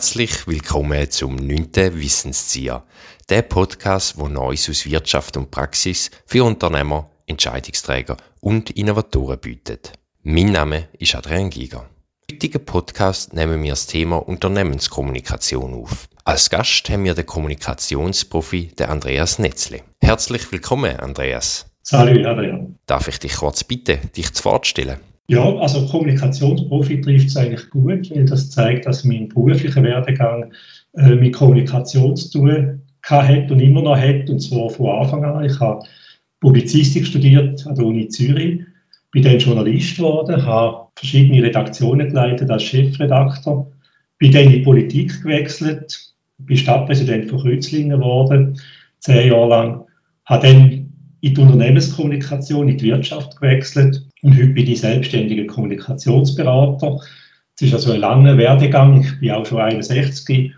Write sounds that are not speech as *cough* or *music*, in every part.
Herzlich willkommen zum 9. Wissenszieher, der Podcast, wo Neues aus Wirtschaft und Praxis für Unternehmer, Entscheidungsträger und Innovatoren bietet. Mein Name ist Adrian Giger. Im heutigen Podcast nehmen wir das Thema Unternehmenskommunikation auf. Als Gast haben wir den Kommunikationsprofi, den Andreas Netzle. Herzlich willkommen, Andreas. Salut, Adrian. Darf ich dich kurz bitten, dich zu vorstellen? Ja, also Kommunikationsprofi trifft es eigentlich gut, weil das zeigt, dass mein beruflicher Werdegang äh, mit Kommunikation zu tun hat und immer noch hat, und zwar von Anfang an. Ich habe Publizistik studiert an der Uni Zürich, bin dann Journalist geworden, habe verschiedene Redaktionen geleitet als Chefredakteur, bin dann in die Politik gewechselt, bin Stadtpräsident von Kreuzlingen geworden, zehn Jahre lang, habe dann in die Unternehmenskommunikation, in die Wirtschaft gewechselt und heute bin ich selbstständiger Kommunikationsberater. Es ist also ein langer Werdegang. Ich bin auch schon 61.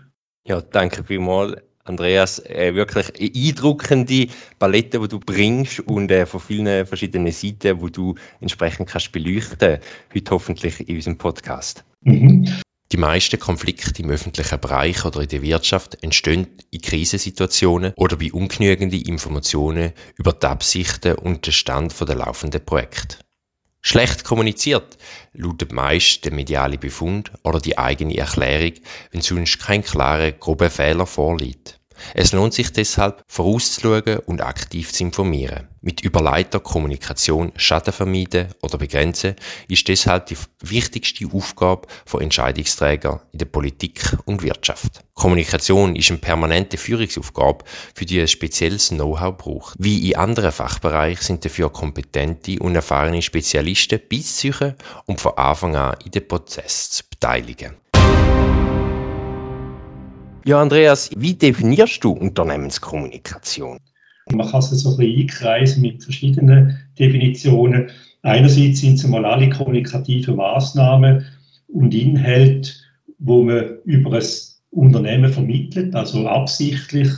Ja, danke vielmals. Andreas, äh, wirklich eine eindruckende Palette, die du bringst und äh, von vielen verschiedenen Seiten, wo du entsprechend kannst beleuchten, heute hoffentlich in unserem Podcast. Mhm. Die meisten Konflikte im öffentlichen Bereich oder in der Wirtschaft entstehen in Krisensituationen oder bei ungenügenden Informationen über die Absichten und den Stand der laufenden Projekte. Schlecht kommuniziert lautet meist der mediale Befund oder die eigene Erklärung, wenn sonst kein klarer, grober Fehler vorliegt. Es lohnt sich deshalb, vorauszuschauen und aktiv zu informieren. Mit überleiter Kommunikation Schaden vermeiden oder begrenzen ist deshalb die wichtigste Aufgabe von Entscheidungsträgern in der Politik und Wirtschaft. Kommunikation ist eine permanente Führungsaufgabe, für die ein spezielles Know-how braucht. Wie in anderen Fachbereichen sind dafür kompetente und erfahrene Spezialisten beizusuchen und von Anfang an in den Prozess zu beteiligen. Ja, Andreas, wie definierst du Unternehmenskommunikation? Man kann es so ein bisschen einkreisen mit verschiedenen Definitionen. Einerseits sind es mal alle kommunikative Maßnahmen und Inhalte, wo man über ein Unternehmen vermittelt, also absichtlich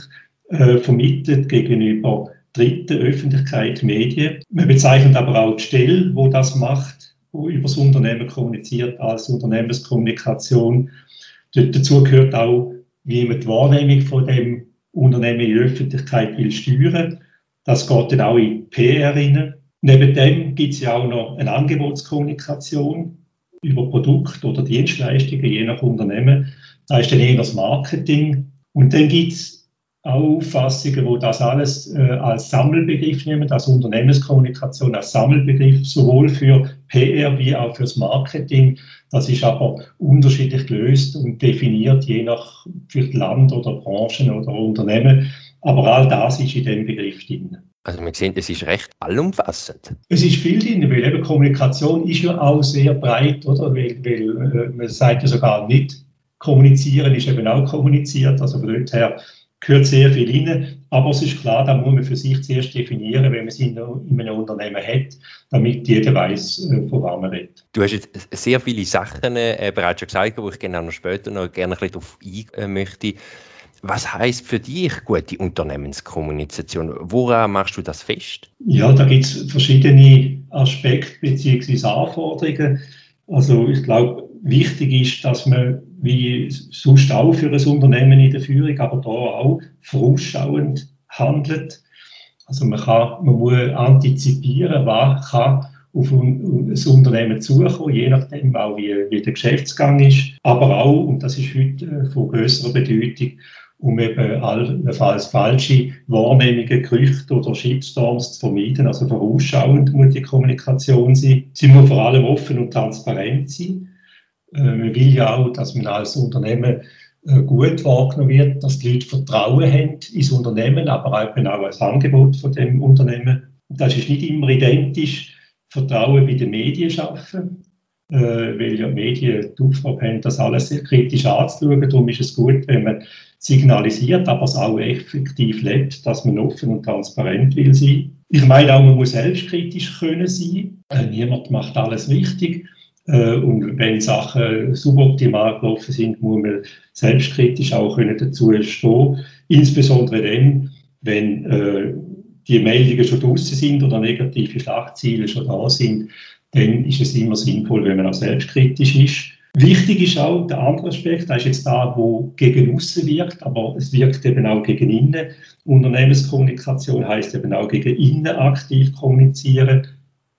äh, vermittelt gegenüber Dritten, Öffentlichkeit, Medien. Man bezeichnet aber auch die Stelle, wo das macht, wo über das Unternehmen kommuniziert, als Unternehmenskommunikation. Dazu gehört auch wie man die Wahrnehmung von dem Unternehmen in der Öffentlichkeit will steuern. Das geht dann auch in PR rein. Neben dem gibt es ja auch noch eine Angebotskommunikation über Produkte oder Dienstleistungen, je nach Unternehmen. Da ist dann eher das Marketing. Und dann gibt es Auffassungen, wo das alles äh, als Sammelbegriff nehmen, als Unternehmenskommunikation als Sammelbegriff, sowohl für PR wie auch fürs Marketing. Das ist aber unterschiedlich gelöst und definiert, je nach Land oder Branchen oder Unternehmen. Aber all das ist in dem Begriff drin. Also man sieht, es ist recht allumfassend. Es ist viel drin, weil eben Kommunikation ist ja auch sehr breit, oder? Weil, weil äh, man sagt ja sogar nicht, kommunizieren ist eben auch kommuniziert. Also von dort her gehört sehr viel rein. Aber es ist klar, da muss man für sich zuerst definieren, wenn man es in, einem Unternehmen hat, damit jeder weiß, äh, von was man redet. Du hast jetzt sehr viele Sachen äh, bereits schon gesagt, wo ich gerne noch später noch gerne ein bisschen darauf eingehen möchte. Was heißt für dich gute Unternehmenskommunikation? Woran machst du das fest? Ja, da gibt es verschiedene Aspekte bzw. Anforderungen. Also ich glaube, wichtig ist, dass man wie sonst auch für ein Unternehmen in der Führung, aber da auch vorausschauend handelt. Also man, kann, man muss antizipieren, was kann auf ein, Unternehmen zukommen, je nachdem auch, wie, wie der Geschäftsgang ist. Aber auch, und das ist heute äh, von größerer Bedeutung, um eben allenfalls falsche Wahrnehmungen, Gerüchte oder Shitstorms zu vermeiden. Also vorausschauend muss die Kommunikation sein. Sie muss vor allem offen und transparent sein. Äh, man will ja auch, dass man als Unternehmen äh, gut wahrgenommen wird, dass die Leute Vertrauen haben ins Unternehmen, aber auch als Angebot von dem Unternehmen. Das ist nicht immer identisch. Vertrauen bei den Medien schaffen, äh, weil ja Medien die Aufgabe haben, das alles sehr kritisch anzuschauen. Darum ist es gut, wenn man signalisiert, aber es auch effektiv lebt, dass man offen und transparent will sein. Ich meine auch, man muss selbstkritisch können sein. Niemand macht alles richtig. Äh, und wenn Sachen suboptimal gelaufen sind, muss man selbstkritisch auch können dazu stehen. Insbesondere dann, wenn äh, die Meldungen schon draußen sind oder negative Schlagziele schon da sind, dann ist es immer sinnvoll, wenn man auch selbstkritisch ist. Wichtig ist auch der andere Aspekt, das ist jetzt da, wo gegen außen wirkt, aber es wirkt eben auch gegen innen. Unternehmenskommunikation heißt eben auch gegen innen aktiv kommunizieren,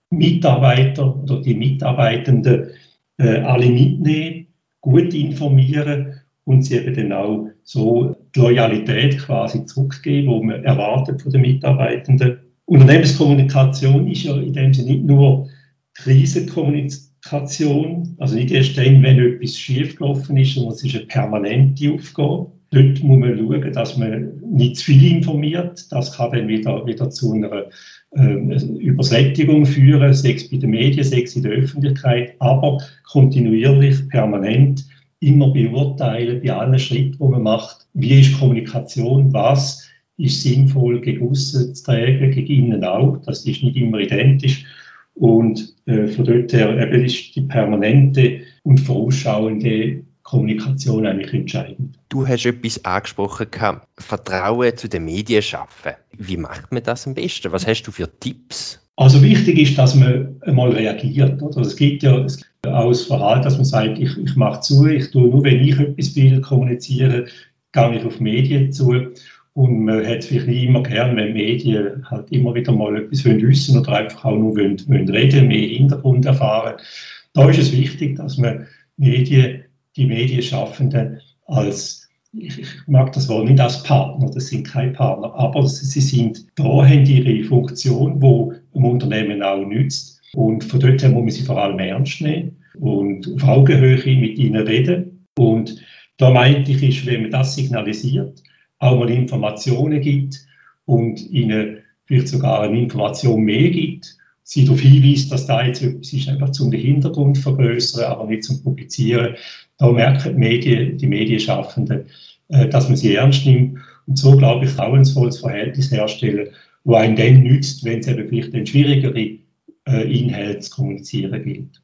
Mitarbeiter oder die Mitarbeitenden äh, alle mitnehmen, gut informieren und sie eben dann auch so die Loyalität quasi zurückgeben, wo man erwartet von den Mitarbeitenden. Unternehmenskommunikation ist ja in dem Sinne nicht nur Krisenkommunikation, also nicht erst dann, wenn etwas schiefgelaufen ist, sondern es ist eine permanente Aufgabe. Dort muss man schauen, dass man nicht zu viel informiert. Das kann dann wieder, wieder zu einer Übersättigung führen, sei es bei den Medien, sei es in der Öffentlichkeit, aber kontinuierlich, permanent immer beurteilen bei allen Schritten, die man macht, wie ist Kommunikation, was ist sinnvoll gegen außen zu tragen, gegen innen auch. Das ist nicht immer identisch. Und äh, von dort her eben ist die permanente und vorausschauende Kommunikation eigentlich entscheidend. Du hast etwas angesprochen, Vertrauen zu den Medien schaffen. Wie macht man das am besten? Was hast du für Tipps? Also wichtig ist, dass man einmal reagiert. Oder? Es gibt ja auch das Verhalten, dass man sagt, ich, ich mache zu, ich tue nur, wenn ich etwas will kommunizieren, gehe ich auf Medien zu. Und man hat es vielleicht nicht immer gern, wenn Medien halt immer wieder mal etwas wissen oder einfach auch nur wollen, wollen reden, mehr Hintergrund erfahren. Da ist es wichtig, dass man Medien, die Medienschaffenden als ich, mag das Wort nicht als Partner, das sind keine Partner, aber sie sind da, haben ihre Funktion, wo ein Unternehmen auch nützt. Und von dort her muss man sie vor allem ernst nehmen und auf Augenhöhe mit ihnen reden. Und da meinte ich, ist, wenn man das signalisiert, auch mal Informationen gibt und ihnen vielleicht sogar eine Information mehr gibt, sie darauf hinweist, dass da jetzt etwas ist, einfach zum den Hintergrund vergrößern, aber nicht zum Publizieren. Da merken die, Medien, die Medienschaffenden, äh, dass man sie ernst nimmt und so, glaube ich, vertrauensvolles Verhältnis herstellen, wo einen dann nützt, wenn es eben vielleicht ein schwierigere äh, Inhalte zu kommunizieren gilt.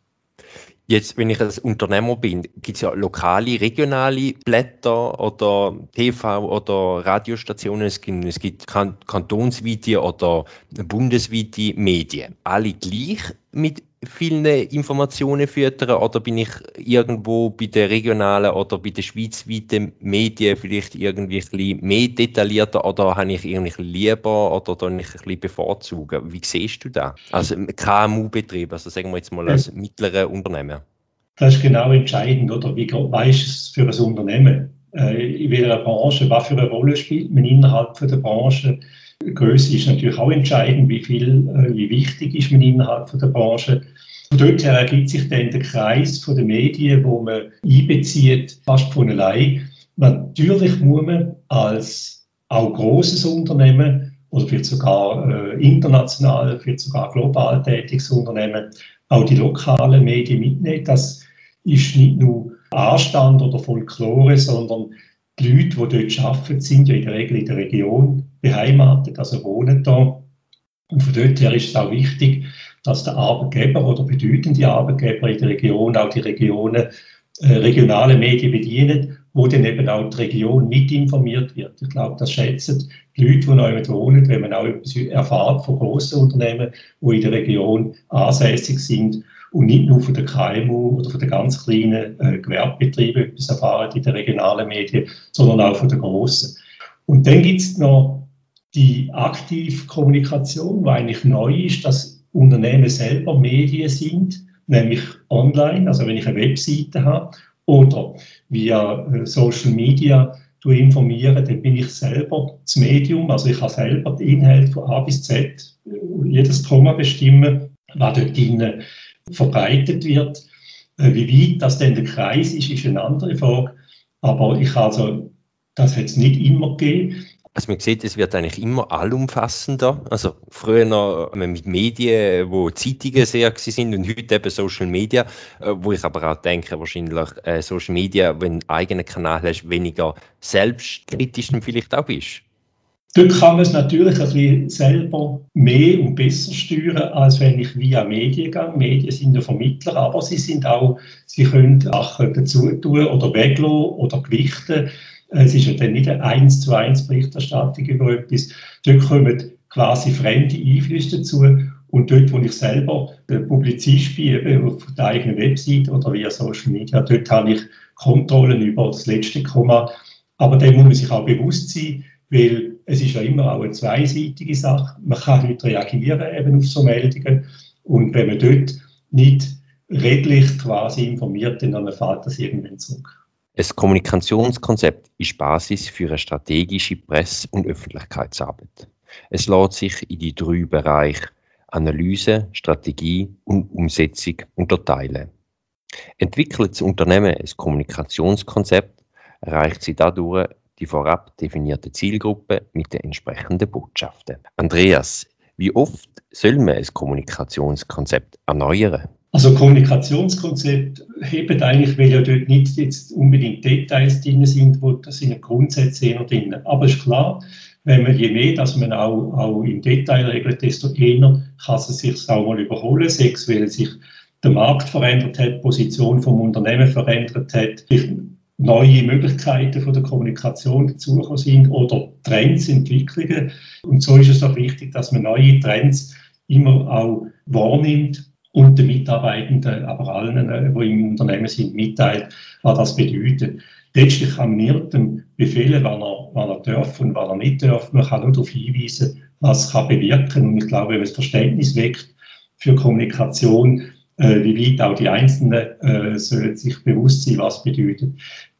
Jetzt, wenn ich als Unternehmer bin, gibt es ja lokale, regionale Blätter oder TV- oder Radiostationen. Es gibt, es gibt kantonsweite oder bundesweite Medien. Alle gleich mit vielen Informationen füttern oder bin ich irgendwo bei den regionalen oder bei den schweizweiten Medien vielleicht irgendwie ein bisschen mehr detaillierter oder habe ich irgendwie lieber oder dann ich ein bisschen bevorzugen? Wie siehst du das? Also KMU-Betrieb, also sagen wir jetzt mal als mittlere Unternehmen. Das ist genau entscheidend, oder? Wie weißt es für ein Unternehmen? Äh, in welcher Branche, was für eine Rolle spielt man innerhalb der Branche? Größe ist natürlich auch entscheidend, wie viel, äh, wie wichtig ist man innerhalb der Branche. Von dort her ergibt sich dann der Kreis von den Medien, wo man einbezieht, fast von allein. Natürlich muss man als auch großes Unternehmen oder vielleicht sogar äh, international, vielleicht sogar global tätiges Unternehmen auch die lokalen Medien mitnehmen. Das ist nicht nur Anstand oder Folklore, sondern die Leute, die dort arbeiten, sind ja in der Regel in der Region beheimatet, also wohnen da. Und von dort her ist es auch wichtig, dass der Arbeitgeber oder bedeutende Arbeitgeber in der Region auch die Regionen, äh, regionale Medien bedienen, wo dann eben auch die Region mit informiert wird. Ich glaube, das schätzen die Leute, die neu wohnen, wenn man auch etwas erfahrt von grossen Unternehmen, die in der Region ansässig sind und nicht nur von der KMU oder von den ganz kleinen äh, Gewerbebetrieben etwas erfahren in den regionalen Medien, sondern auch von den grossen. Und dann gibt es noch die Aktivkommunikation, die eigentlich neu ist, dass Unternehmen selber Medien sind, nämlich online, also wenn ich eine Webseite habe oder via äh, Social Media informiere, dann bin ich selber das Medium, also ich habe selber den Inhalt von A bis Z, äh, jedes Komma bestimmen, was dort drinnen verbreitet wird. Äh, wie weit das denn der Kreis ist, ist eine andere Frage. Aber ich also, das hat es nicht immer gegeben. Also man sieht, es wird eigentlich immer allumfassender. Also früher noch mit Medien, wo Zeitungen sehr sind und heute eben Social Media, äh, wo ich aber auch denke, wahrscheinlich äh, Social Media, wenn du einen eigenen Kanal hast, weniger selbstkritisch vielleicht auch bist. Dort kann man es natürlich ein bisschen selber mehr und besser steuern, als wenn ich via Medien gehe. Medien sind ja Vermittler, aber sie sind auch, sie können Sachen dazu tun oder weglassen oder gewichten. Es ist ja dann nicht eine 1 zu 1 Berichterstattung über etwas. Dort kommen quasi fremde Einflüsse dazu Und dort, wo ich selber Publizist bin, eben auf der eigenen Website oder via Social Media, dort habe ich Kontrollen über das letzte Komma. Aber dem muss man sich auch bewusst sein, weil es ist ja immer auch eine zweiseitige Sache. Man kann nicht reagieren eben auf so Meldungen. Und wenn man dort nicht redlich quasi informiert, dann fällt das irgendwann zurück. Ein Kommunikationskonzept ist Basis für eine strategische Presse- und Öffentlichkeitsarbeit. Es lässt sich in die drei Bereiche Analyse, Strategie und Umsetzung unterteilen. Entwickelt das Unternehmen ein Kommunikationskonzept, erreicht sie dadurch die vorab definierte Zielgruppe mit den entsprechenden Botschaften. Andreas, wie oft soll man ein Kommunikationskonzept erneuern? Also Kommunikationskonzept hebt eigentlich, weil ja dort nicht jetzt unbedingt Details drin sind, wo das sind Grundsätze eher drin. Aber es ist klar, wenn man je mehr, dass man auch, auch im Detail regelt, desto eher kann es sich auch mal überholen, sechs, weil sich der Markt verändert hat, Position vom Unternehmen verändert hat, neue Möglichkeiten von der Kommunikation dazugekommen sind oder Trends, Entwicklungen. Und so ist es auch wichtig, dass man neue Trends immer auch wahrnimmt und den Mitarbeitenden, aber allen, äh, die im Unternehmen sind, mitteilt, was das bedeutet. Letztlich kann man dem befehlen, wann er, wann er darf und wann er nicht darf. Man kann nur darauf hinweisen, was kann bewirken. Und ich glaube, wenn man das Verständnis weckt für Kommunikation, äh, wie weit auch die Einzelnen äh, sollen sich bewusst sein, was bedeutet,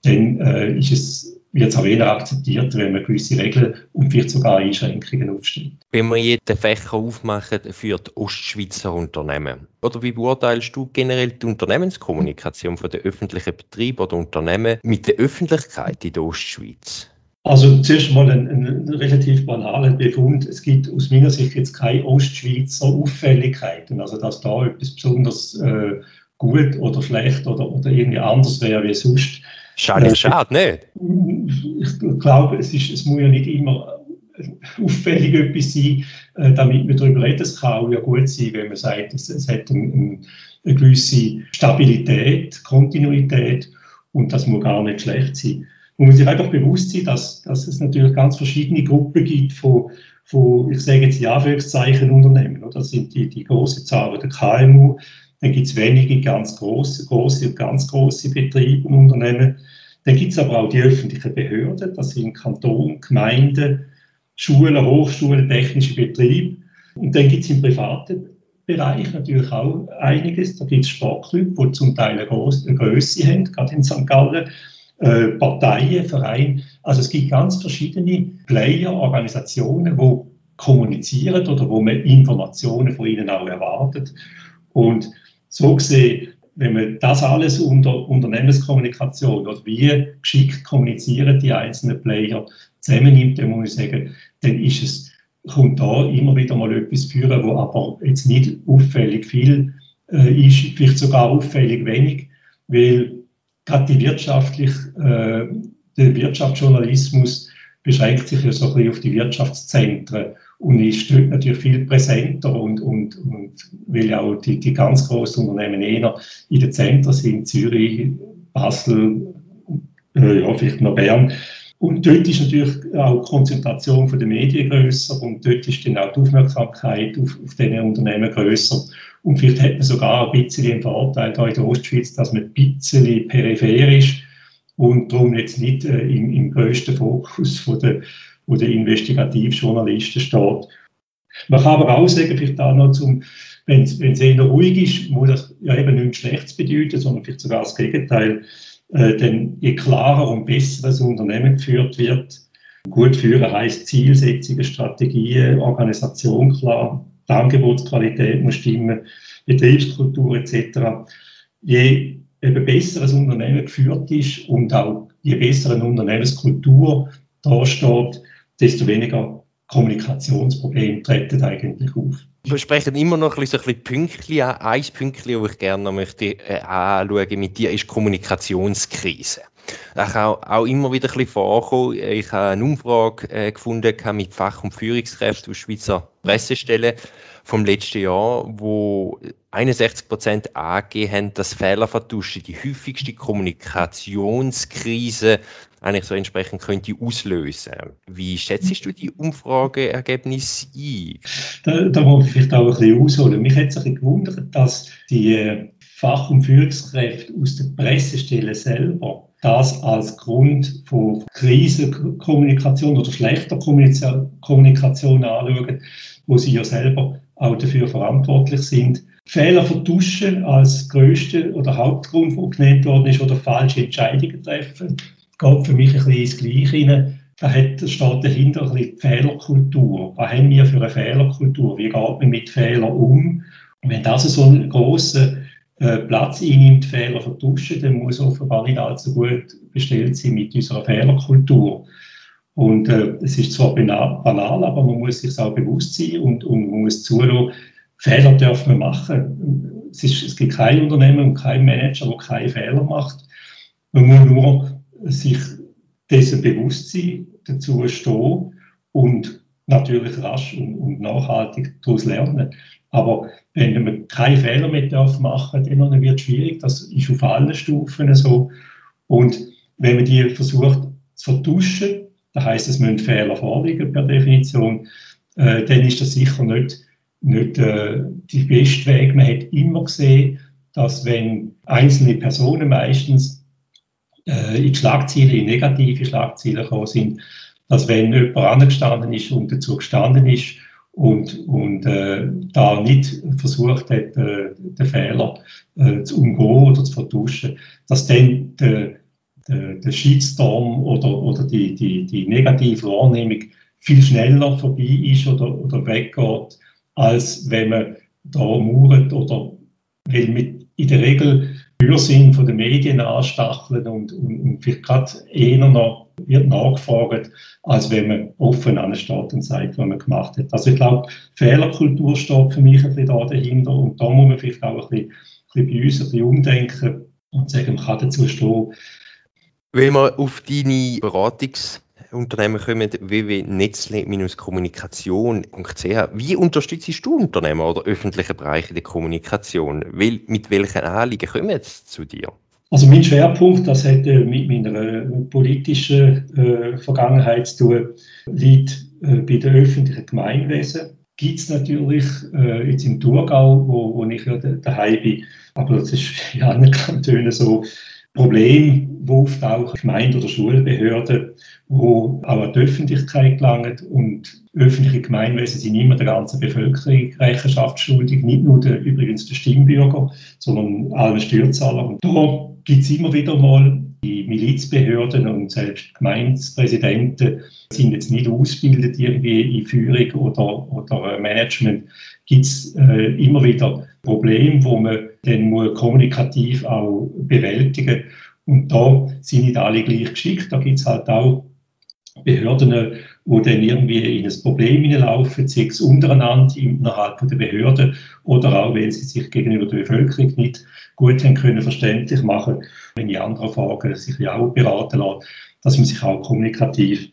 dann äh, ist es wird es auch eher akzeptiert, wenn man gewisse Regeln und vielleicht sogar Einschränkungen aufstellt. Wenn wir jetzt den Fächer aufmachen für die Ostschweizer Unternehmen, oder wie beurteilst du generell die Unternehmenskommunikation von den öffentlichen Betrieben oder Unternehmen mit der Öffentlichkeit in der Ostschweiz? Also zuerst mal ein, ein relativ banaler Befund. Es gibt aus meiner Sicht jetzt keine Ostschweizer Auffälligkeiten, also dass da etwas besonders äh, gut oder schlecht oder, oder irgendwie anders wäre wie sonst. Schade, äh, schade, nicht? Ich glaube, es, ist, es muss ja nicht immer auffällig etwas sein, äh, damit man darüber reden. Es kann auch ja gut sein, wenn man sagt, es, es hat eine, eine gewisse Stabilität, Kontinuität und das muss gar nicht schlecht sein. Man muss sich einfach bewusst sein, dass, dass es natürlich ganz verschiedene Gruppen gibt von, von ich sage jetzt in Anführungszeichen Unternehmen. Das sind die, die große Zahl der KMU, dann gibt es wenige ganz große, große und ganz große Betriebe und Unternehmen. Dann gibt es aber auch die öffentlichen Behörden, das sind Kanton, Gemeinden, Schulen, Hochschulen, technische Betriebe. Und dann gibt es im privaten Bereich natürlich auch einiges. Da gibt es Sportclubs, die zum Teil eine, Größe haben, gerade in St. Gallen. Äh, Parteien, Vereine. Also es gibt ganz verschiedene Player, Organisationen, die kommunizieren oder wo man Informationen von ihnen auch erwartet. Und so gesehen, wenn man das alles unter Unternehmenskommunikation oder wie geschickt kommunizieren die einzelnen Player zusammennimmt, dann muss ich sagen, dann ist es, kommt da immer wieder mal etwas führen, wo aber jetzt nicht auffällig viel äh, ist, vielleicht sogar auffällig wenig, weil gerade die wirtschaftlich, äh, der Wirtschaftsjournalismus beschränkt sich ja so ein bisschen auf die Wirtschaftszentren und ist dort natürlich viel präsenter und, und, und weil ja auch die, die ganz großen Unternehmen eher in den Zentren sind, Zürich, Basel, äh, ja, vielleicht noch Bern. Und dort ist natürlich auch die Konzentration der Medien größer und dort ist dann auch die Aufmerksamkeit auf, auf diese Unternehmen größer. Und vielleicht hat man sogar ein bisschen den Vorteil hier in der Ostschweiz, dass man ein bisschen peripherisch und darum jetzt nicht äh, im, im größten Fokus von der, von der Investigativjournalisten steht. Man kann aber auch sagen, vielleicht auch noch zum, wenn es eher ruhig ist, muss das ja eben nichts Schlechtes bedeuten, sondern vielleicht sogar das Gegenteil. Äh, denn je klarer und besser das Unternehmen geführt wird, gut führen heißt Zielsetzungen, Strategien, Organisation klar, die Angebotsqualität muss stimmen, Betriebskultur etc. Je eben besser ein Unternehmen geführt ist und auch je besser eine Unternehmenskultur da steht, desto weniger Kommunikationsprobleme treten eigentlich auf. Wir sprechen immer noch ein bisschen, Pünktchen an. Ein Pünktchen, das ich gerne noch möchte, äh, anschauen mit dir, ist Kommunikationskrise. Das kann auch, auch immer wieder ein bisschen vorkommen. Ich habe eine Umfrage äh, gefunden mit Fach- und Führungskräften aus Schweizer Pressestellen vom letzten Jahr, wo 61 Prozent angegeben haben, dass Fehlervertuschen die häufigste Kommunikationskrise eigentlich so entsprechend könnte auslösen. Wie schätzt du die Umfrageergebnisse ein? Da, da muss ich vielleicht auch ein bisschen ausholen. Mich hat es ein bisschen gewundert, dass die äh, Fach- und Führungskräfte aus der Pressestelle selber das als Grund von Krisenkommunikation oder schlechter Kommunikation anschauen, wo sie ja selber auch dafür verantwortlich sind. Fehler vertuschen als größte oder Hauptgrund, der genannt worden ist, oder falsche Entscheidungen treffen, geht für mich ein bisschen ins Gleiche hinein. Da steht dahinter ein bisschen die Fehlerkultur. Was haben wir für eine Fehlerkultur? Wie geht man mit Fehlern um? Und wenn das so einen grossen äh, Platz einnimmt, Fehler vertuschen, dann muss offenbar nicht allzu gut bestellt sein mit unserer Fehlerkultur. Und äh, es ist zwar banal, aber man muss sich auch bewusst sein und, und man muss zulassen, Fehler dürfen wir machen. Es, ist, es gibt kein Unternehmen und kein Manager, der keine Fehler macht. Man muss nur sich dessen bewusst sein, dazu stehen und natürlich rasch und, und nachhaltig daraus lernen. Aber wenn man keine Fehler mehr darf machen dann wird es schwierig. Das ist auf allen Stufen so. Und wenn man die versucht zu vertuschen, das heißt, es müssen Fehler vorliegen per Definition, äh, dann ist das sicher nicht, nicht äh, der beste Weg. Man hat immer gesehen, dass wenn einzelne Personen meistens äh, in Schlagzeilen, in negative Schlagzeilen gekommen sind, dass wenn jemand angestanden ist und dazu gestanden ist und, und äh, da nicht versucht hat, äh, den Fehler äh, zu umgehen oder zu vertuschen, dass dann der der, der Shitstorm oder, oder die, die, die negative Wahrnehmung viel schneller vorbei ist oder, oder weggeht, als wenn man da mauert oder weil mit in der Regel Fürsinn von den Medien anstacheln und, und, und vielleicht gerade eher noch wird nachgefragt, als wenn man offen ansteht und sagt, was man gemacht hat. Also ich glaube, Fehlerkultur steht für mich ein bisschen da dahinter und da muss man vielleicht auch ein bisschen, ein bisschen bei uns ein bisschen umdenken und sagen, man kann dazu stehen, wenn wir auf deine Beratungsunternehmen kommen, www.netzle-kommunikation.ch, wie unterstützt du Unternehmen oder öffentliche Bereiche der Kommunikation? Mit welchen Anliegen kommen sie zu dir? Also mein Schwerpunkt, das hat äh, mit meiner politischen äh, Vergangenheit zu tun, liegt äh, bei den öffentlichen Gemeinwesen. Gibt es natürlich äh, jetzt im Thurgau, wo, wo ich ja daheim bin, aber das ist *laughs* in anderen Kantonen so, Probleme, die auftauchen, Gemeinde- oder Schulbehörden, wo auch an die Öffentlichkeit gelangen und öffentliche Gemeinwesen sind immer der ganzen Bevölkerung Rechenschaft schuldig, nicht nur der, übrigens der Stimmbürger, sondern allen Steuerzahlern. Und da gibt es immer wieder mal die Milizbehörden und selbst Gemeindepräsidenten sind jetzt nicht ausgebildet irgendwie in Führung oder, oder Management. Gibt es äh, immer wieder Probleme, wo man dann muss kommunikativ auch bewältigen Und da sind nicht alle gleich geschickt. Da gibt es halt auch Behörden, wo dann irgendwie in ein Problem hineinlaufen, sei es untereinander innerhalb der Behörden oder auch, wenn sie sich gegenüber der Bevölkerung nicht gut haben können, verständlich machen, wenn die anderen Fragen sich auch beraten lassen, dass man sich auch kommunikativ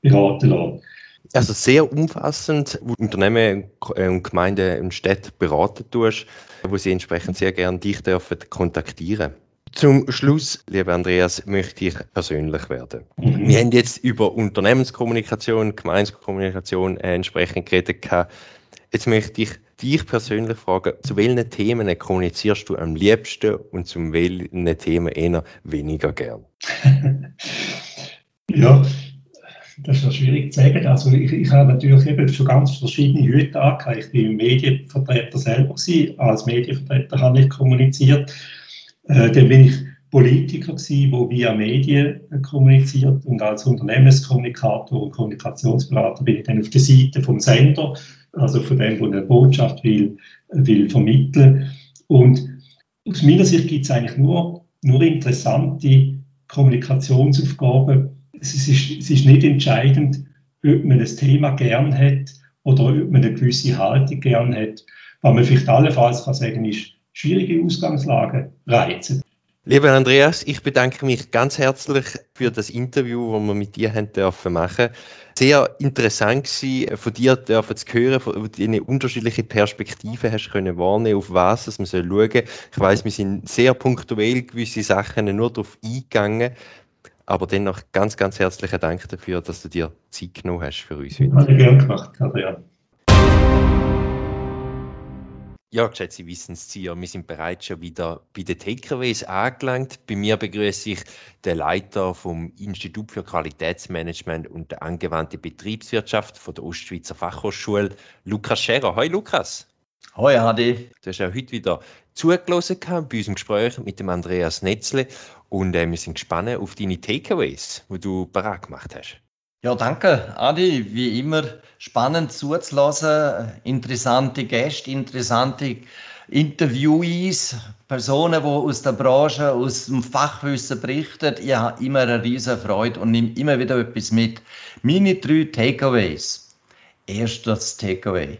beraten lässt. Also sehr umfassend, wo Unternehmen und Gemeinden und Städte beraten tust, wo sie entsprechend sehr gerne dich dürfen kontaktieren zum Schluss, lieber Andreas, möchte ich persönlich werden. Mhm. Wir haben jetzt über Unternehmenskommunikation, Gemeinskommunikation äh, entsprechend geredet. Jetzt möchte ich dich persönlich fragen, zu welchen Themen kommunizierst du am liebsten und zu welchen Themen eher weniger gern? *laughs* ja, das ist schwierig zu sagen. Also ich, ich habe natürlich eben schon ganz verschiedene Hüte angehabt. Ich bin Medienvertreter selber gewesen. Als Medienvertreter habe ich kommuniziert. Äh, dann bin ich Politiker gewesen, der via Medien kommuniziert und als Unternehmenskommunikator und Kommunikationsberater bin ich dann auf der Seite vom Sender, also von dem, der eine Botschaft will, will vermitteln. Und aus meiner Sicht gibt es eigentlich nur, nur interessante Kommunikationsaufgaben, es ist, es ist nicht entscheidend, ob man das Thema gern hat oder ob man eine gewisse Haltung gern hat. Was man vielleicht allenfalls kann sagen ist, schwierige Ausgangslagen reizen. Lieber Andreas, ich bedanke mich ganz herzlich für das Interview, das wir mit dir haben dürfen machen. Sehr interessant war, von dir dürfen zu hören, von deine unterschiedlichen Perspektiven hast können wahrnehmen, auf was man schauen soll. Ich weiß, wir sind sehr punktuell gewisse Sachen nur darauf eingegangen, aber dennoch ganz, ganz herzlichen Dank dafür, dass du dir Zeit genommen hast für uns heute. Habe ich gerne gemacht, Adrian. Ja, geschätzte Wissenszieher, wir sind bereits schon wieder bei den Takeaways angelangt. Bei mir begrüße ich den Leiter vom Institut für Qualitätsmanagement und angewandte Betriebswirtschaft von der Ostschweizer Fachhochschule, Lukas Scherer. Hoi Lukas. Hoi Adi. Du hast ja heute wieder zugelassen bei unserem Gespräch mit dem Andreas Netzle und äh, wir sind gespannt auf deine Takeaways, die du bereit gemacht hast. Ja, danke, Adi. Wie immer spannend zuzulassen. Interessante Gäste, interessante Interviewees, Personen, die aus der Branche, aus dem Fachwissen berichten. Ich habe immer eine riesige Freude und nehme immer wieder etwas mit. Meine drei Takeaways. Erstes Takeaway.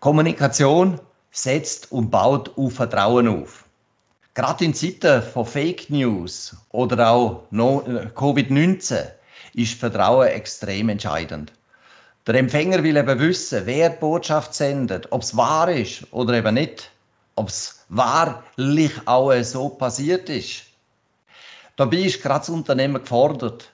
Kommunikation setzt und baut auf Vertrauen auf. Gerade in Zeiten von Fake News oder auch Covid-19 ist Vertrauen extrem entscheidend. Der Empfänger will eben wissen, wer die Botschaft sendet, ob es wahr ist oder eben nicht, ob es wahrlich auch so passiert ist. Dabei ist gerade das Unternehmen gefordert.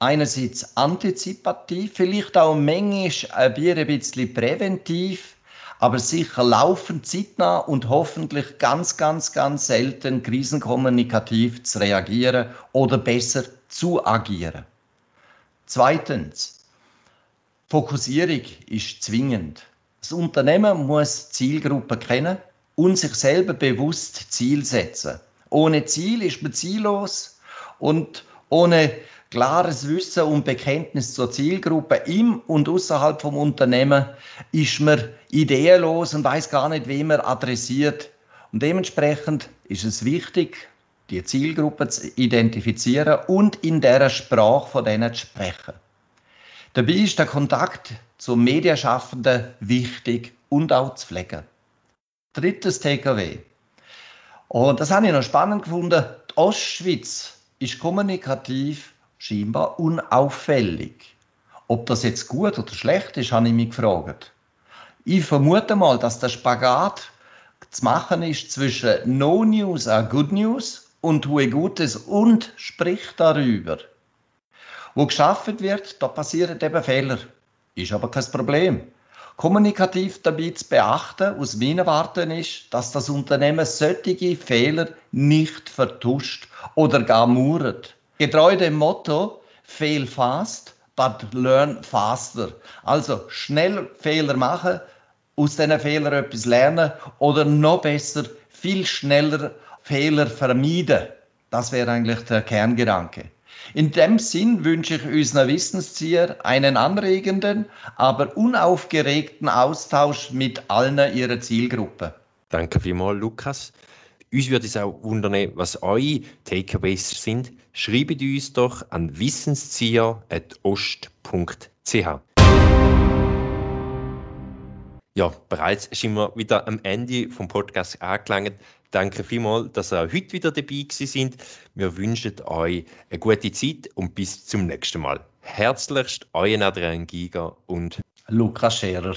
Einerseits antizipativ, vielleicht auch manchmal ein bisschen präventiv, aber sicher laufend, zeitnah und hoffentlich ganz, ganz, ganz selten krisenkommunikativ zu reagieren oder besser zu agieren. Zweitens, Fokussierung ist zwingend. Das Unternehmen muss Zielgruppen kennen und sich selber bewusst Ziel setzen. Ohne Ziel ist man ziellos und ohne klares Wissen und Bekenntnis zur Zielgruppe im und außerhalb vom Unternehmen ist man ideenlos und weiß gar nicht, wem man adressiert. Und dementsprechend ist es wichtig, die Zielgruppe zu identifizieren und in der Sprache von denen zu sprechen. Dabei ist der Kontakt zum Medienschaffenden wichtig und auch zu pflegen. Drittes TKW. Und das habe ich noch spannend gefunden. Die Ostschweiz ist kommunikativ scheinbar unauffällig. Ob das jetzt gut oder schlecht ist, habe ich mich gefragt. Ich vermute mal, dass der Spagat zu machen ist zwischen No News und Good News und tue Gutes und sprich darüber. Wo geschafft wird, da passieren eben Fehler. Ist aber kein Problem. Kommunikativ dabei zu beachten, aus meiner Warte ist, dass das Unternehmen solche Fehler nicht vertuscht oder gar mauert. Getreu dem Motto, fail fast, but learn faster. Also schnell Fehler machen, aus diesen Fehlern etwas lernen oder noch besser, viel schneller Fehler vermeiden. Das wäre eigentlich der Kerngedanke. In dem Sinn wünsche ich unseren Wissenszieher einen anregenden, aber unaufgeregten Austausch mit allen ihrer Zielgruppe. Danke vielmals, Lukas. Uns würde es auch wundern, was eure Takeaways sind. Schreibt uns doch an wissenszieher.ost.ch. Ja, bereits sind wir wieder am Ende vom Podcast angelangt. Danke vielmals, dass ihr heute wieder dabei sind. Wir wünschen euch eine gute Zeit und bis zum nächsten Mal. Herzlichst, euer Adrian Giger und Lukas Scherer.